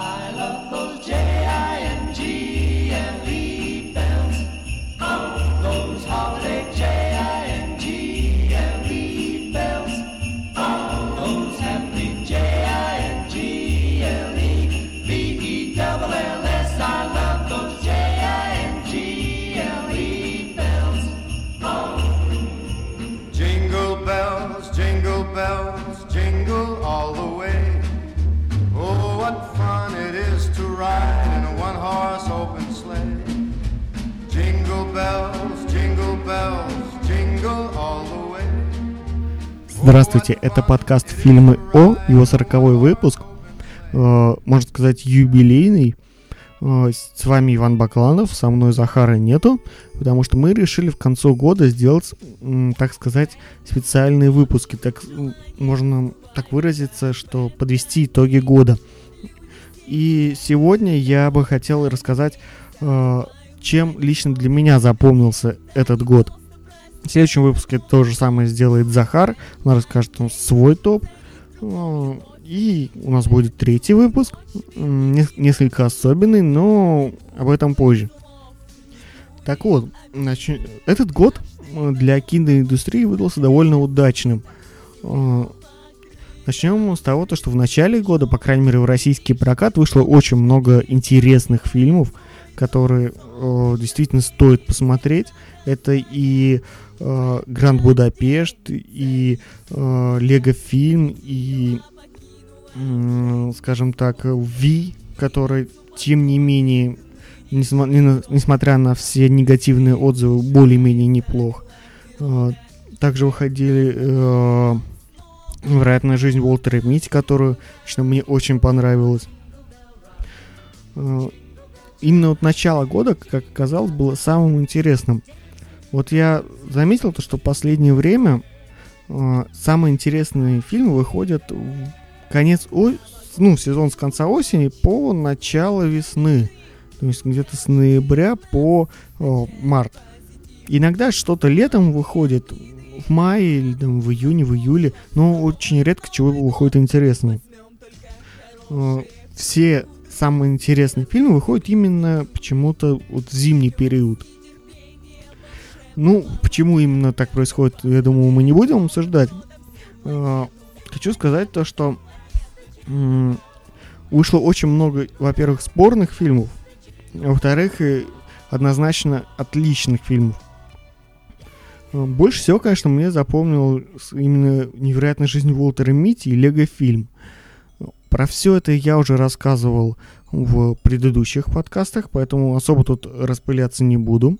I love those J-I-N-G-L-E bells. Oh, those holiday J-I-N-G-L-E bells. Oh, those happy J-I-N-G-L-E-B-E-double-L-S. I love those J-I-N-G-L-E bells. Jingle bells, jingle bells, ride in a one-horse open sleigh. Jingle bells, jingle bells, jingle all the way. Здравствуйте, это подкаст «Фильмы О», его сороковой выпуск, э, можно сказать, юбилейный. Э, С вами Иван Бакланов, со мной Захара нету, потому что мы решили в конце года сделать, так сказать, специальные выпуски, так можно так выразиться, что подвести итоги года. И сегодня я бы хотел рассказать, э, чем лично для меня запомнился этот год. В следующем выпуске то же самое сделает Захар. Он расскажет ну, свой топ. Э, И у нас будет третий выпуск. Несколько особенный, но об этом позже. Так вот, начи- этот год э, для киноиндустрии выдался довольно удачным. Э, Начнем с того, то, что в начале года, по крайней мере, в российский прокат вышло очень много интересных фильмов, которые э, действительно стоит посмотреть. Это и э, Гранд Будапешт, и э, Лего фильм, и, м, скажем так, Ви, который, тем не менее, несмотря на все негативные отзывы, более-менее неплох. Э, Также выходили э, «Вероятная жизнь Уолтера Мити», которую, лично мне очень понравилась. Э, Именно вот начало года, как оказалось, было самым интересным. Вот я заметил то, что в последнее время э, самые интересные фильмы выходят в конец о... ну, сезон с конца осени по начало весны. То есть где-то с ноября по э, март. Иногда что-то летом выходит в мае или там, в июне, в июле, но очень редко чего выходит интересного. Э, Все самые интересные фильмы выходят именно почему-то вот в зимний период. Ну, почему именно так происходит, я думаю, мы не будем обсуждать. Э, Хочу сказать то, что вышло очень много, во-первых, спорных фильмов, а во-вторых, однозначно отличных фильмов. Э, Больше всего, конечно, мне запомнил именно «Невероятная жизнь Уолтера Мити» и «Лего фильм». Про все это я уже рассказывал в предыдущих подкастах, поэтому особо тут распыляться не буду.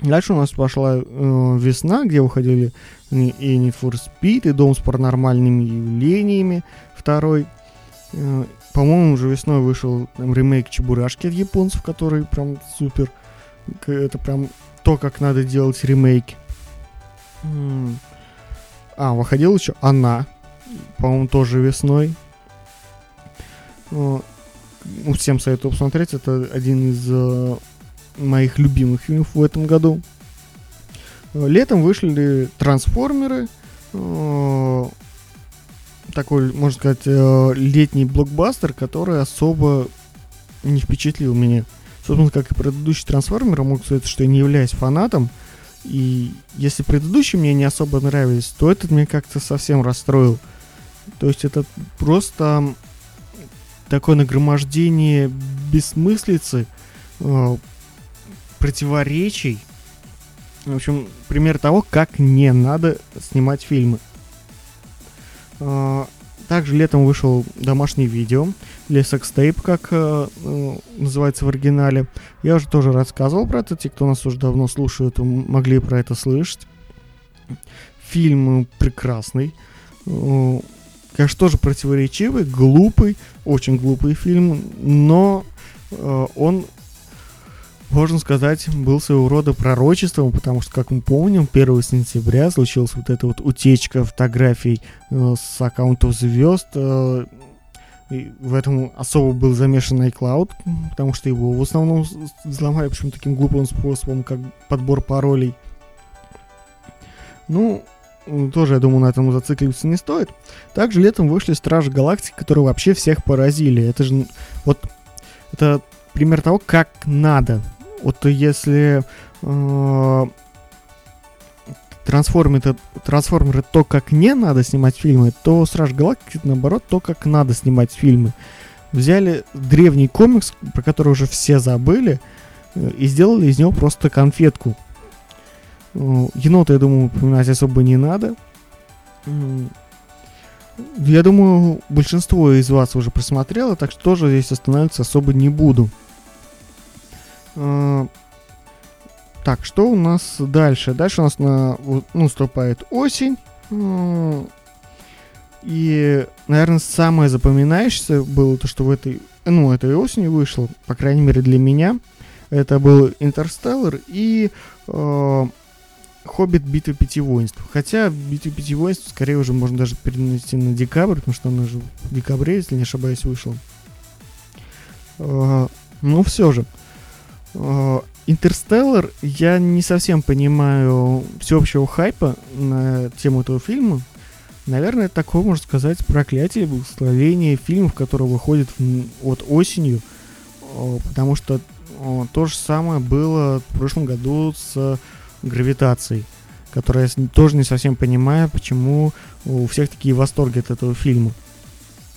Дальше у нас пошла э, весна, где выходили и Need for Speed, и Дом с паранормальными явлениями второй. Э, по-моему, уже весной вышел там, ремейк Чебурашки от японцев, который прям супер. Это прям то, как надо делать ремейки. А, выходил еще Она, по-моему, тоже весной. Э, ну, Всем советую посмотреть. Это один из э, моих любимых фильмов в этом году. Э, Летом вышли трансформеры. э, Такой, можно сказать, летний блокбастер, который особо не впечатлил меня. Собственно, как и предыдущий трансформер, могу сказать, что я не являюсь фанатом. И если предыдущие мне не особо нравились, то этот меня как-то совсем расстроил. То есть это просто такое нагромождение бессмыслицы, э, противоречий. В общем, пример того, как не надо снимать фильмы. Э, Также летом вышел домашнее видео, или секстейп, как э, э, называется в оригинале. Я уже тоже рассказывал про это, те, кто нас уже давно слушают, могли про это слышать. Фильм э, прекрасный. Э, Конечно, тоже противоречивый, глупый, очень глупый фильм, но э, он, можно сказать, был своего рода пророчеством, потому что, как мы помним, 1 сентября случилась вот эта вот утечка фотографий э, с аккаунтов звезд. э, и в этом особо был замешан iCloud, потому что его в основном взломали почему таким глупым способом, как подбор паролей. Ну, тоже, я думаю, на этом зацикливаться не стоит. Также летом вышли Стражи Галактики, которые вообще всех поразили. Это же, вот, это пример того, как надо. Вот если э, трансформеры, трансформеры то, как не надо снимать фильмы, то Страж Галактики, наоборот, то, как надо снимать фильмы. Взяли древний комикс, про который уже все забыли, э, и сделали из него просто конфетку. Э, Енота, я думаю, упоминать особо не надо. Я думаю, большинство из вас уже просмотрело, так что тоже здесь останавливаться особо не буду. Э, Так, что у нас дальше? Дальше у нас на, ну, наступает осень. М, И, наверное, самое запоминающееся было то, что в этой, ну, этой осенью вышло, по крайней мере для меня. Это был Интерстеллар и э, Хоббит Битва Пяти Воинств. Хотя Битва Пяти Воинств скорее уже можно даже перенести на декабрь, потому что она же в декабре, если не ошибаюсь, вышла. Э, ну, все же. Э, Интерстеллар, я не совсем понимаю всеобщего хайпа на тему этого фильма. Наверное, это такое, можно сказать, проклятие, благословение фильмов, которые выходят в- вот осенью. О, Потому что о, то же самое было в прошлом году с гравитацией, которая я тоже не совсем понимаю, почему у всех такие восторги от этого фильма.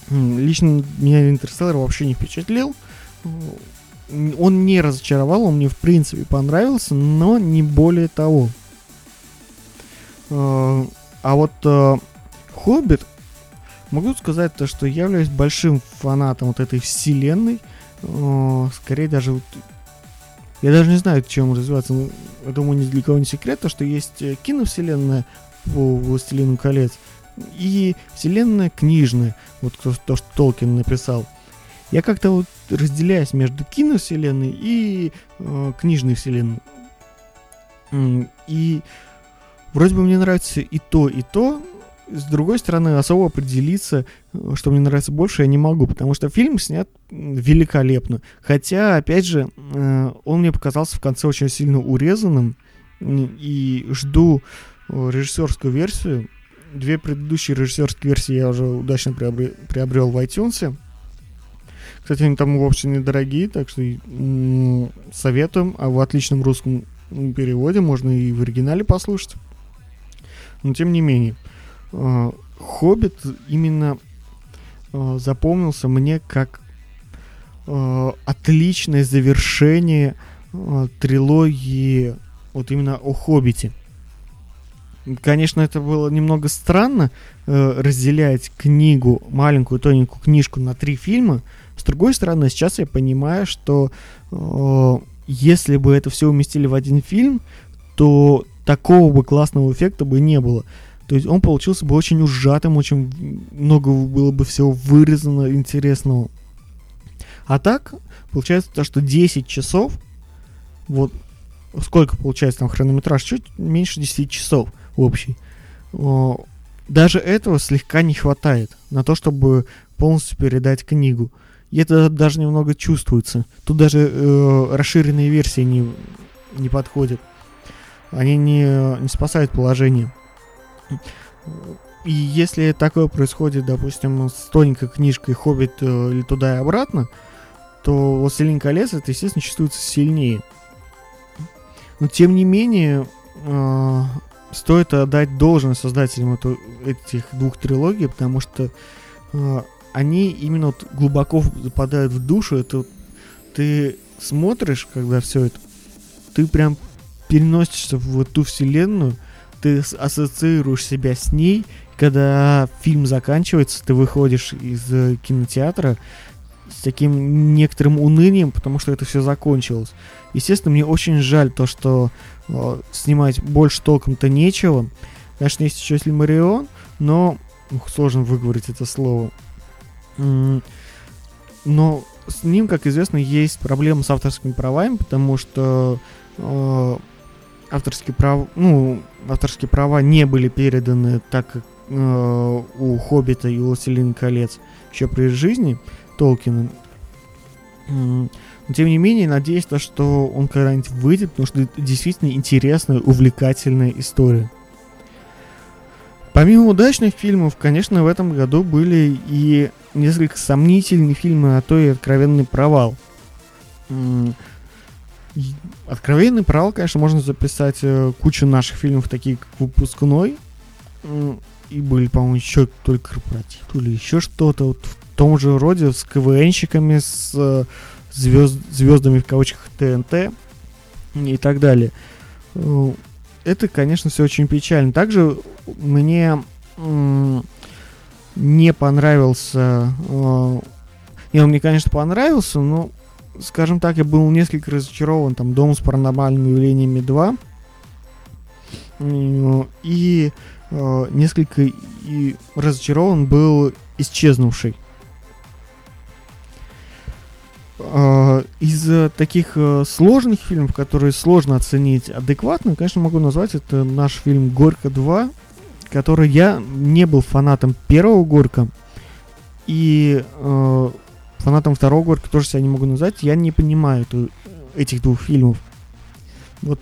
Лично меня Интерстеллар вообще не впечатлил. Он не разочаровал, он мне в принципе понравился, но не более того. Э, А вот э, Хоббит, могу сказать то, что я являюсь большим фанатом вот этой вселенной. Э, Скорее даже вот я даже не знаю, чем развиваться. Ну, Я думаю, ни для кого не секрет, то, что есть киновселенная по «Властелину колец» и вселенная книжная, вот то, что Толкин написал. Я как-то вот разделяюсь между киновселенной и э, книжной вселенной. И вроде бы мне нравится и то, и то. С другой стороны, особо определиться, э, что мне нравится больше, я не могу, потому что фильм снят великолепно. Хотя, опять же, э, он мне показался в конце очень сильно урезанным. И жду э, режиссерскую версию. Две предыдущие режиссерские версии я уже удачно приобре- приобрел в iTunes. Кстати, они там вовсе недорогие, так что советуем. А в отличном русском переводе можно и в оригинале послушать. Но тем не менее, э, Хоббит именно э, запомнился мне как э, отличное завершение трилогии вот именно о Хоббите. Конечно, это было немного странно э, разделять книгу, маленькую тоненькую книжку на три фильма. С другой стороны, сейчас я понимаю, что э, если бы это все уместили в один фильм, то такого бы классного эффекта бы не было. То есть он получился бы очень ужатым, очень много было бы всего вырезано интересного. А так, получается то, что 10 часов, вот сколько получается там хронометраж, чуть меньше 10 часов общий. О, даже этого слегка не хватает на то, чтобы полностью передать книгу. И это даже немного чувствуется. Тут даже э, расширенные версии не, не подходят. Они не, не спасают положение. И если такое происходит, допустим, с тоненькой книжкой «Хоббит» э, или туда и обратно, то «Властелин колец» это, естественно, чувствуется сильнее. Но, тем не менее, э, стоит отдать должное создателям эту- этих двух трилогий, потому что э, они именно вот глубоко западают в душу. Это ты смотришь, когда все это, ты прям переносишься в ту вселенную, ты ассоциируешь себя с ней. Когда фильм заканчивается, ты выходишь из э, кинотеатра с таким некоторым унынием, потому что это все закончилось. Естественно, мне очень жаль то, что э, снимать больше толком-то нечего. Конечно, есть еще Сильмарион, но ух, сложно выговорить это слово. Но с ним, как известно, есть проблемы с авторскими правами, потому что э, авторские права, ну, авторские права не были переданы так, как э, у Хоббита и у Властелина колец еще при жизни Толкина. Но тем не менее, надеюсь, то, что он когда-нибудь выйдет, потому что это действительно интересная, увлекательная история. Помимо удачных фильмов, конечно, в этом году были и несколько сомнительные фильмы, а то и откровенный провал. Откровенный провал, конечно, можно записать э, кучу наших фильмов, такие как «Выпускной», и были, по-моему, еще только корпоратив или еще что-то вот в том же роде с КВНщиками, с э, звезд, звездами в кавычках ТНТ и так далее. Э, Это, конечно, все очень печально. Также мне не понравился... э, Не, он мне, конечно, понравился, но, скажем так, я был несколько разочарован. Там «Дом с паранормальными явлениями 2». М, И э, несколько и разочарован был «Исчезнувший». Из э, таких э, сложных фильмов, которые сложно оценить адекватно, конечно, могу назвать это наш фильм «Горько 2», который я не был фанатом первого «Горько», и э, фанатом второго «Горько» тоже себя не могу назвать. Я не понимаю эту- этих двух фильмов. Вот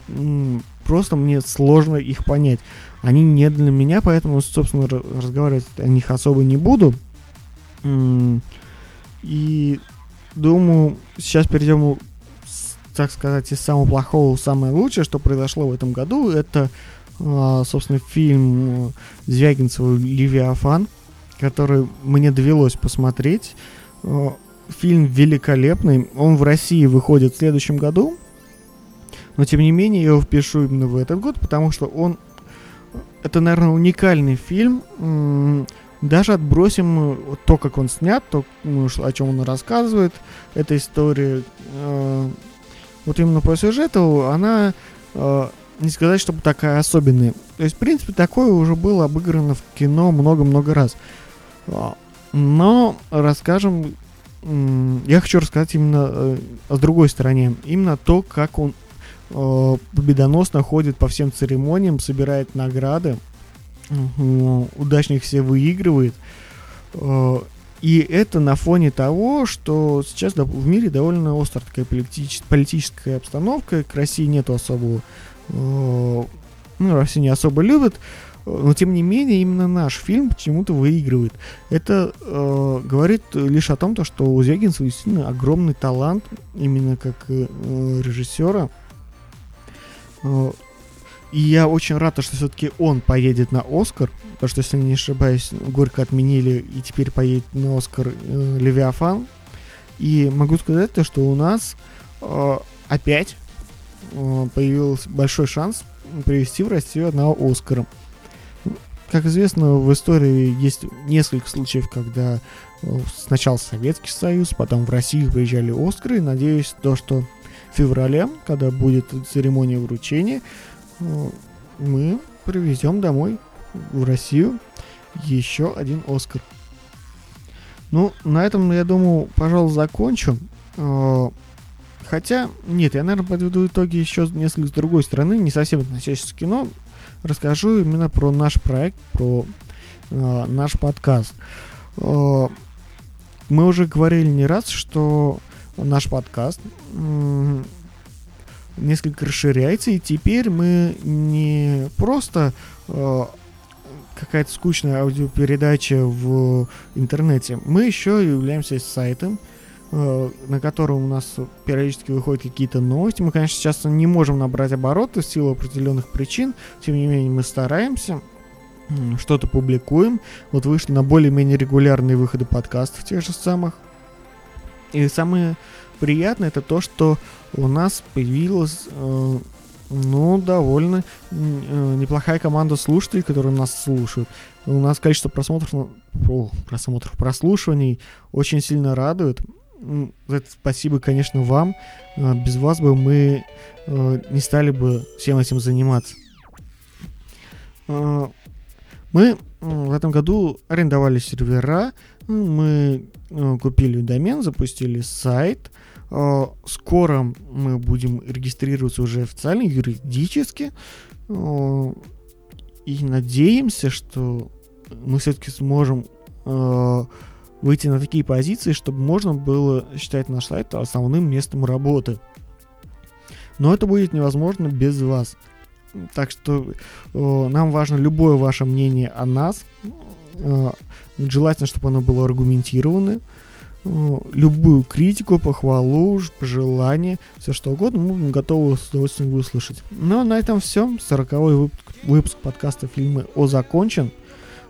просто мне сложно их понять. Они не для меня, поэтому, собственно, ра- разговаривать о них особо не буду. И думаю, сейчас перейдем, так сказать, из самого плохого в самое лучшее, что произошло в этом году. Это, а, собственно, фильм э, Звягинцева «Левиафан», который мне довелось посмотреть. Э, Фильм великолепный. Он в России выходит в следующем году. Но, тем не менее, я его впишу именно в этот год, потому что он... Это, наверное, уникальный фильм. Даже отбросим э, то, как он снят, то, ну, о чем он рассказывает. Эта история, э, вот именно по сюжету, она э, не сказать, чтобы такая особенная. То есть, в принципе, такое уже было обыграно в кино много-много раз. А, Но расскажем, я хочу рассказать именно э, с другой стороне, именно то, как он э, победоносно ходит по всем церемониям, собирает награды, их все выигрывает. Э, И это на фоне того, что сейчас в мире довольно острая такая политич- политическая обстановка, к России нету особого, э, ну, Россию не особо любят, э, но тем не менее именно наш фильм почему-то выигрывает. Это э, говорит лишь о том, то, что у Звягинцева действительно огромный талант именно как э, режиссера. И я очень рад, то, что все-таки он поедет на Оскар, потому что, если не ошибаюсь, Горько отменили, и теперь поедет на Оскар э, Левиафан. И могу сказать то, что у нас э, опять э, появился большой шанс привести в Россию одного Оскара. Как известно, в истории есть несколько случаев, когда э, сначала Советский Союз, потом в Россию приезжали Оскары. Надеюсь, то, что в феврале, когда будет церемония вручения, мы привезем домой в Россию еще один Оскар. Ну, на этом, я думаю, пожалуй, закончу. Э, Хотя, нет, я, наверное, подведу итоги еще несколько с другой стороны, не совсем относящиеся к кино. Расскажу именно про наш проект, про э, наш подкаст. Э, мы уже говорили не раз, что наш подкаст несколько расширяется, и теперь мы не просто э, какая-то скучная аудиопередача в интернете, мы еще являемся сайтом, э, на котором у нас периодически выходят какие-то новости. Мы, конечно, сейчас не можем набрать обороты в силу определенных причин, тем не менее мы стараемся, что-то публикуем. Вот вышли на более-менее регулярные выходы подкастов тех же самых. И самое приятное это то, что у нас появилась, э, ну, довольно э, неплохая команда слушателей, которые нас слушают. У нас количество просмотров, о, просмотров, прослушиваний очень сильно радует. Это спасибо, конечно, вам. Э, Без вас бы мы э, не стали бы всем этим заниматься. Мы в этом году арендовали сервера, мы купили домен, запустили сайт. Э, Скоро мы будем регистрироваться уже официально, юридически. Э, И надеемся, что мы все-таки сможем э, выйти на такие позиции, чтобы можно было считать наш сайт основным местом работы. Но это будет невозможно без вас. Так что э, нам важно любое ваше мнение о нас. Э, желательно, чтобы оно было аргументированное. Любую критику, похвалу, пожелание, все что угодно, мы будем готовы с удовольствием выслушать. Ну, а на этом все. 40 выпуск, выпуск подкаста фильмы «О закончен».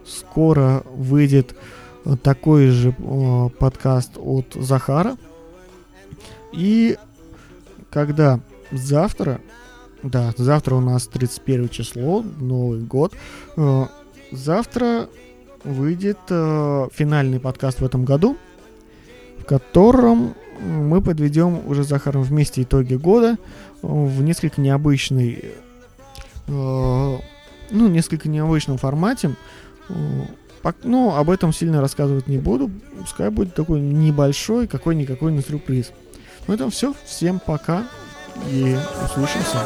Скоро выйдет э, такой же э, подкаст от Захара. И когда завтра, да, завтра у нас 31 число, Новый год, э, завтра выйдет э, финальный подкаст в этом году, в котором мы подведем уже с Захаром вместе итоги года э, в несколько необычной, э, ну, несколько необычном формате. Э, Ну, об этом сильно рассказывать не буду. Пускай будет такой небольшой, какой-никакой на сюрприз. На этом все. Всем пока и услышимся.